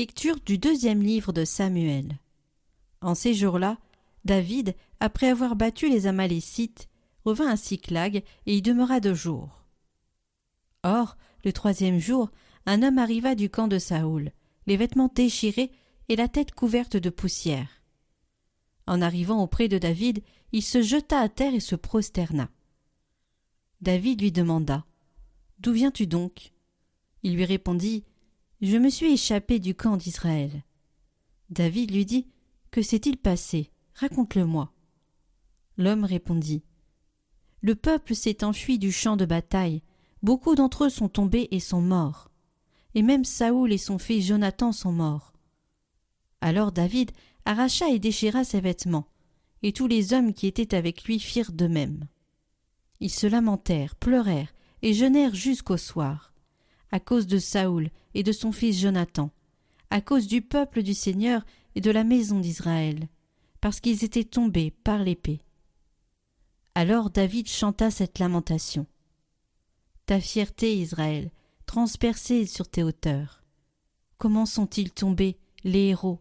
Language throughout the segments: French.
Lecture du deuxième livre de Samuel. En ces jours-là, David, après avoir battu les Amalécites, revint à Siclag et y demeura deux jours. Or, le troisième jour, un homme arriva du camp de Saoul, les vêtements déchirés et la tête couverte de poussière. En arrivant auprès de David, il se jeta à terre et se prosterna. David lui demanda D'où viens-tu donc? Il lui répondit Je me suis échappé du camp d'Israël. David lui dit Que s'est-il passé? Raconte-le-moi. L'homme répondit Le peuple s'est enfui du champ de bataille. Beaucoup d'entre eux sont tombés et sont morts. Et même Saoul et son fils Jonathan sont morts. Alors David arracha et déchira ses vêtements, et tous les hommes qui étaient avec lui firent de même. Ils se lamentèrent, pleurèrent et jeûnèrent jusqu'au soir, à cause de Saoul et de son fils Jonathan, à cause du peuple du Seigneur et de la maison d'Israël, parce qu'ils étaient tombés par l'épée. Alors David chanta cette lamentation. Ta fierté, Israël, transpercée sur tes hauteurs. Comment sont-ils tombés, les héros,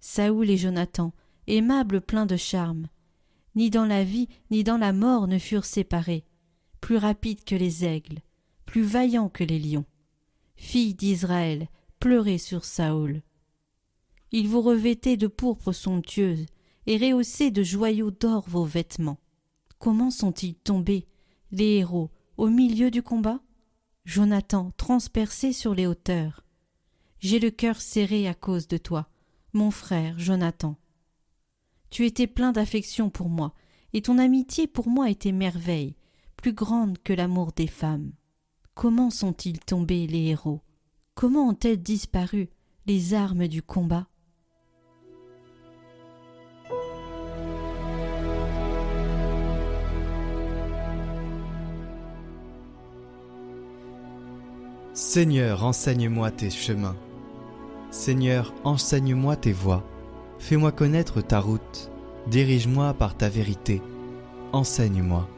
Saoul et Jonathan, aimables pleins de charme? Ni dans la vie ni dans la mort ne furent séparés, plus rapides que les aigles, plus vaillants que les lions. Filles d'Israël, pleurez sur Saoul. Il vous revêtait de pourpre somptueuse et rehaussait de joyaux d'or vos vêtements. Comment sont-ils tombés, les héros, au milieu du combat? Jonathan transpercé sur les hauteurs. J'ai le cœur serré à cause de toi, mon frère Jonathan. Tu étais plein d'affection pour moi, et ton amitié pour moi était merveille, plus grande que l'amour des femmes. Comment sont-ils tombés les héros? Comment ont-elles disparu les armes du combat? Seigneur, enseigne-moi tes chemins. Seigneur, enseigne-moi tes voies. Fais-moi connaître ta route. Dirige-moi par ta vérité. Enseigne-moi,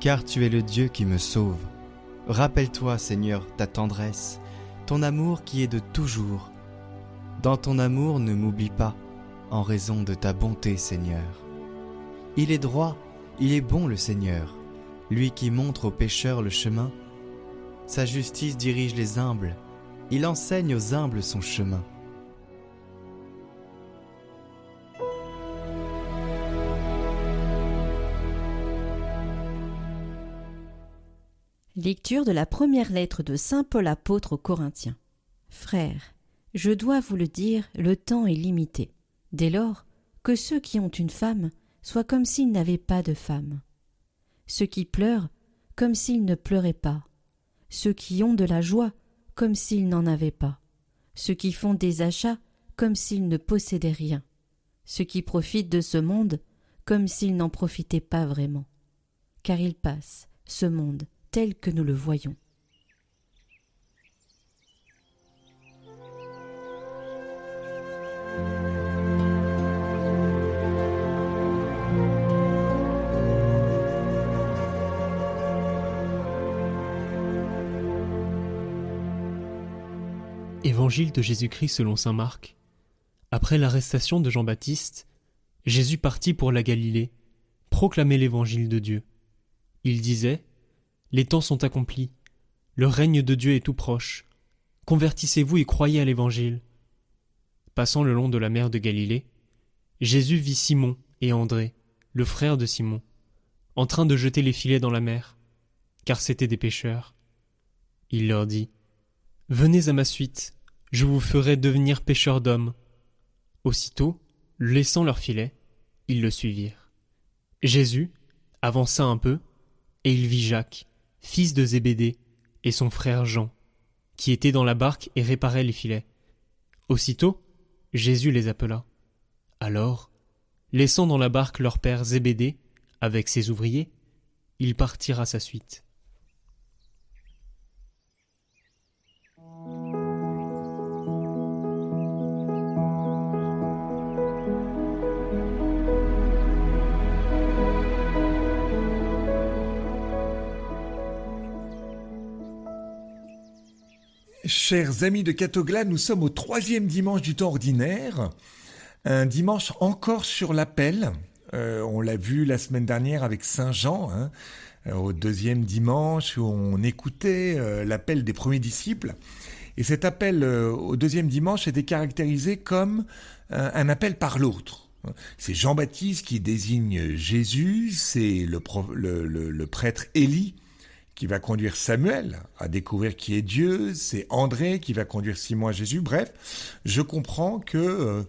car tu es le Dieu qui me sauve. Rappelle-toi, Seigneur, ta tendresse, ton amour qui est de toujours. Dans ton amour, ne m'oublie pas, en raison de ta bonté, Seigneur. Il est droit, il est bon le Seigneur, lui qui montre aux pécheurs le chemin. Sa justice dirige les humbles, il enseigne aux humbles son chemin. Lecture de la première lettre de Saint Paul apôtre aux Corinthiens. Frères, je dois vous le dire, le temps est limité. Dès lors, que ceux qui ont une femme soient comme s'ils n'avaient pas de femme. Ceux qui pleurent, comme s'ils ne pleuraient pas. Ceux qui ont de la joie, comme s'ils n'en avaient pas. Ceux qui font des achats, comme s'ils ne possédaient rien. Ceux qui profitent de ce monde, comme s'ils n'en profitaient pas vraiment. Car il passe, ce monde, tel que nous le voyons. Évangile de Jésus-Christ selon saint Marc. Après l'arrestation de Jean-Baptiste, Jésus partit pour la Galilée, proclamer l'évangile de Dieu. Il disait les temps sont accomplis. Le règne de Dieu est tout proche. Convertissez-vous et croyez à l'Évangile. Passant le long de la mer de Galilée, Jésus vit Simon et André, le frère de Simon, en train de jeter les filets dans la mer, car c'étaient des pêcheurs. Il leur dit Venez à ma suite, je vous ferai devenir pêcheurs d'hommes. Aussitôt, laissant leurs filets, ils le suivirent. Jésus avança un peu, et il vit Jacques, fils de Zébédée, et son frère Jean, qui étaient dans la barque et réparaient les filets. Aussitôt, Jésus les appela. Alors, laissant dans la barque leur père Zébédée, avec ses ouvriers, il partirent à sa suite. Chers amis de Catogla, nous sommes au troisième dimanche du temps ordinaire, un dimanche encore sur l'appel. Euh, on l'a vu la semaine dernière avec Saint Jean, hein, euh, au deuxième dimanche où on écoutait euh, l'appel des premiers disciples. Et cet appel au deuxième dimanche était caractérisé comme un appel par l'autre. C'est Jean-Baptiste qui désigne Jésus, c'est le, le, prêtre Élie qui va conduire Samuel à découvrir qui est Dieu, c'est André qui va conduire Simon à Jésus. Bref, je comprends que euh,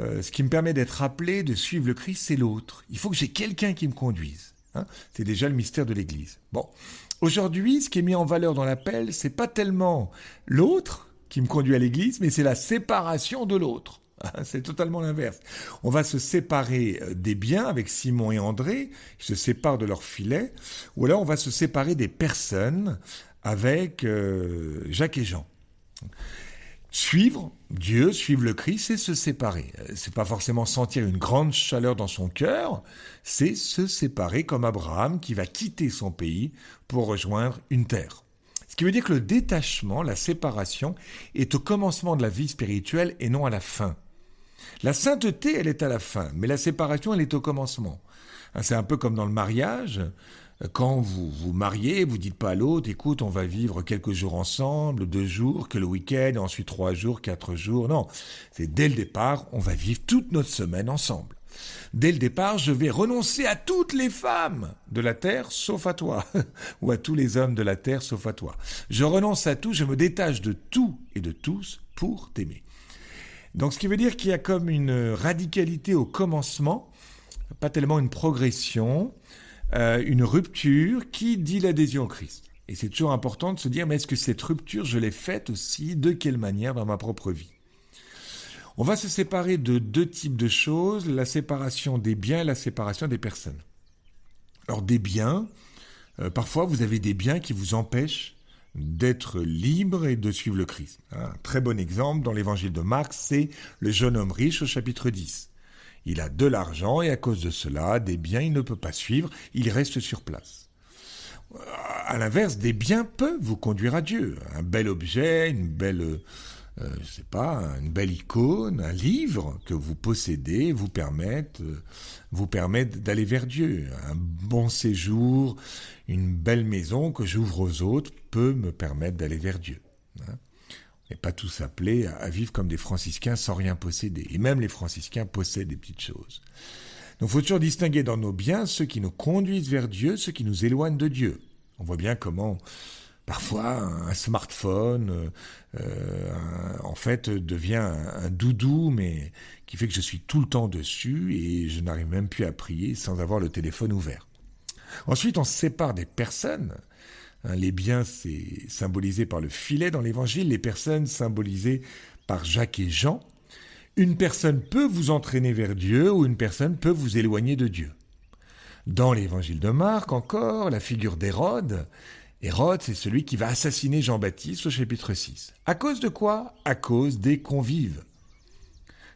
euh, ce qui me permet d'être appelé, de suivre le Christ, c'est l'autre. Il faut que j'ai quelqu'un qui me conduise. Hein. c'est déjà le mystère de l'Église. Bon, aujourd'hui, ce qui est mis en valeur dans l'appel, c'est pas tellement l'autre qui me conduit à l'Église, mais c'est la séparation de l'autre. C'est totalement l'inverse. On va se séparer euh, des biens avec Simon et André, ils se séparent de leur filet, ou alors on va se séparer des personnes avec euh, Jacques et Jean. Suivre Dieu, suivre le Christ, c'est se séparer. Euh, c'est pas forcément sentir une grande chaleur dans son cœur, c'est se séparer comme Abraham qui va quitter son pays pour rejoindre une terre. Ce qui veut dire que le détachement, la séparation, est au commencement de la vie spirituelle et non à la fin. La sainteté, elle est à la fin, mais la séparation, elle est au commencement. Hein, c'est un peu comme dans le mariage. Quand vous vous mariez, vous dites pas à l'autre, écoute, on va vivre quelques jours ensemble, deux jours, que le week-end, ensuite trois jours, quatre jours. Non, c'est dès le départ, on va vivre toute notre semaine ensemble. Dès le départ, je vais renoncer à toutes les femmes de la terre sauf à toi, ou à tous les hommes de la terre sauf à toi. Je renonce à tout, je me détache de tout et de tous pour t'aimer. Donc ce qui veut dire qu'il y a comme une radicalité au commencement, pas tellement une progression, euh, une rupture qui dit l'adhésion au Christ. Et c'est toujours important de se dire, mais est-ce que cette rupture, je l'ai faite aussi De quelle manière dans ma propre vie? On va se séparer de deux types de choses, la séparation des biens et la séparation des personnes. Alors des biens, euh, parfois vous avez des biens qui vous empêchent d'être libre et de suivre le Christ. Un très bon exemple dans l'évangile de Marc, c'est le jeune homme riche au chapitre 10. Il a de l'argent et à cause de cela, des biens il ne peut pas suivre, il reste sur place. À l'inverse, des biens peuvent vous conduire à Dieu. Un bel objet, une belle euh, je sais pas, une belle icône, un livre que vous possédez vous permettent, euh, vous d'aller vers Dieu. Un bon séjour, une belle maison que j'ouvre aux autres peut me permettre d'aller vers Dieu. Hein. Et pas tous appelés à vivre comme des franciscains sans rien posséder. Et même les franciscains possèdent des petites choses. Donc faut toujours distinguer dans nos biens ceux qui nous conduisent vers Dieu, ceux qui nous éloignent de Dieu. On voit bien comment Parfois, un smartphone, euh, euh, en fait, devient un, doudou, mais qui fait que je suis tout le temps dessus et je n'arrive même plus à prier sans avoir le téléphone ouvert. Ensuite, on sépare des personnes. Hein, les biens, c'est symbolisé par le filet dans l'évangile, les personnes symbolisées par Jacques et Jean. Une personne peut vous entraîner vers Dieu ou une personne peut vous éloigner de Dieu. Dans l'évangile de Marc encore, la figure d'Hérode Hérode, c'est celui qui va assassiner Jean-Baptiste au chapitre 6. À cause de quoi? À cause des convives.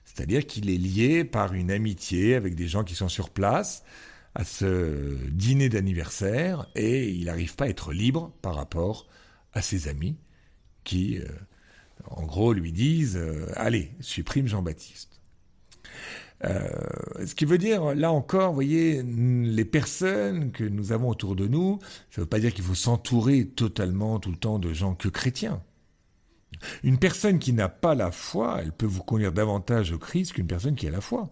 C'est-à-dire qu'il est lié par une amitié avec des gens qui sont sur place à ce dîner d'anniversaire et il n'arrive pas à être libre par rapport à ses amis qui, euh, en gros, lui disent euh, Allez, supprime Jean-Baptiste. Euh, ce qui veut dire, là encore, vous voyez, les personnes que nous avons autour de nous, ça ne veut pas dire qu'il faut s'entourer totalement tout le temps de gens que chrétiens. Une personne qui n'a pas la foi, elle peut vous conduire davantage au Christ qu'une personne qui a la foi.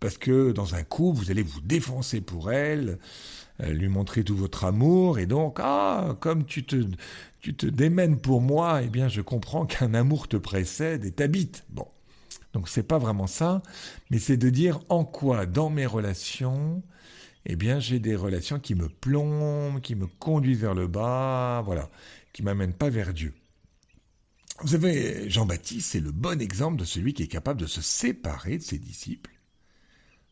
Parce que dans un coup, vous allez vous défoncer pour elle, euh, lui montrer tout votre amour, et donc, ah, comme tu te, tu te démènes pour moi, eh bien, je comprends qu'un amour te précède et t'habite. Bon. Donc c'est pas vraiment ça, mais c'est de dire en quoi dans mes relations, eh bien j'ai des relations qui me plombent, qui me conduisent vers le bas, voilà, qui m'amènent pas vers Dieu. Vous savez, Jean-Baptiste, c'est le bon exemple de celui qui est capable de se séparer de ses disciples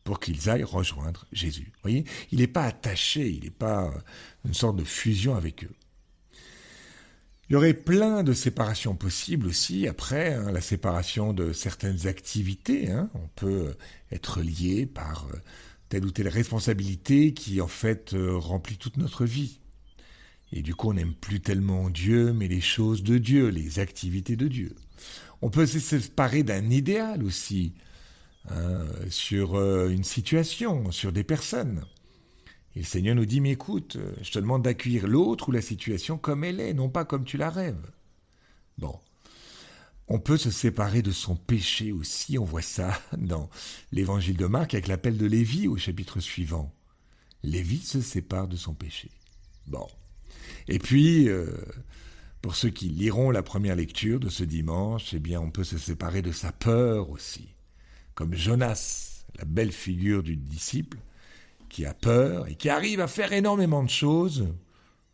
pour qu'ils aillent rejoindre Jésus. Voyez, il n'est pas attaché, il n'est pas une sorte de fusion avec eux. Il y aurait plein de séparations possibles aussi après, hein, la séparation de certaines activités. Hein. On peut être lié par euh, telle ou telle responsabilité qui en fait euh, remplit toute notre vie. Et du coup, on n'aime plus tellement Dieu, mais les choses de Dieu, les activités de Dieu. On peut se séparer d'un idéal aussi, hein, sur euh, une situation, sur des personnes. Et le Seigneur nous dit, mais écoute, euh, je te demande d'accueillir l'autre ou la situation comme elle est, non pas comme tu la rêves. Bon. On peut se séparer de son péché aussi, on voit ça dans l'évangile de Marc avec l'appel de Lévi au chapitre suivant. Lévi se sépare de son péché. Bon. Et puis, euh, pour ceux qui liront la première lecture de ce dimanche, eh bien, on peut se séparer de sa peur aussi. Comme Jonas, la belle figure du disciple, qui a peur et qui arrive à faire énormément de choses,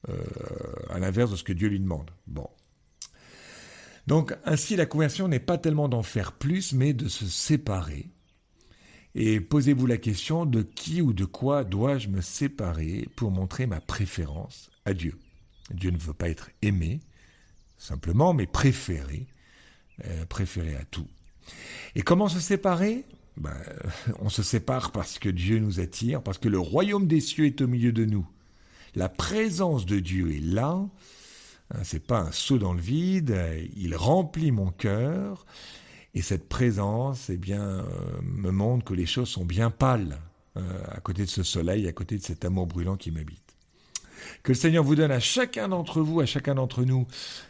euh, à l'inverse de ce que Dieu lui demande. Bon. Donc, ainsi, la conversion n'est pas tellement d'en faire plus, mais de se séparer. Et posez-vous la question de qui ou de quoi dois-je me séparer pour montrer ma préférence à Dieu? Dieu ne veut pas être aimé, simplement, mais préféré, euh, préféré à tout. Et comment se séparer? Ben, On se sépare parce que Dieu nous attire, parce que le royaume des cieux est au milieu de nous. La présence de Dieu est là. Hein, c'est pas un saut dans le vide. Il remplit mon cœur. Et cette présence, eh bien, euh, me montre que les choses sont bien pâles euh, à côté de ce soleil, à côté de cet amour brûlant qui m'habite. Que le Seigneur vous donne à chacun d'entre vous, à chacun d'entre nous,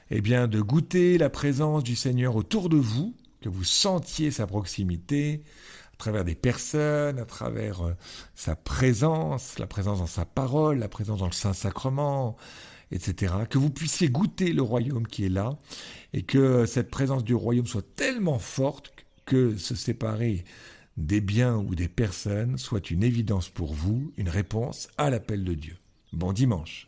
eh bien, de goûter la présence du Seigneur autour de vous, que vous sentiez sa proximité à travers des personnes, à travers euh, sa présence, la présence dans sa parole, la présence dans le Saint-Sacrement, etc. Que vous puissiez goûter le royaume qui est là et que cette présence du royaume soit tellement forte que se séparer des biens ou des personnes soit une évidence pour vous, une réponse à l'appel de Dieu. Bon dimanche.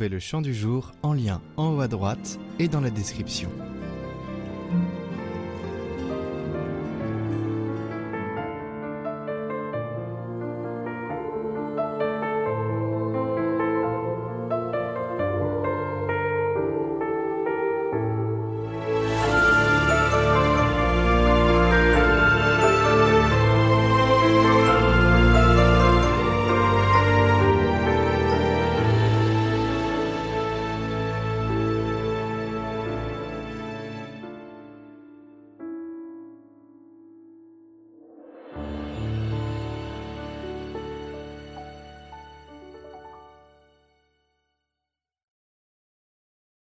Le chant du jour en lien en haut à droite et dans la description.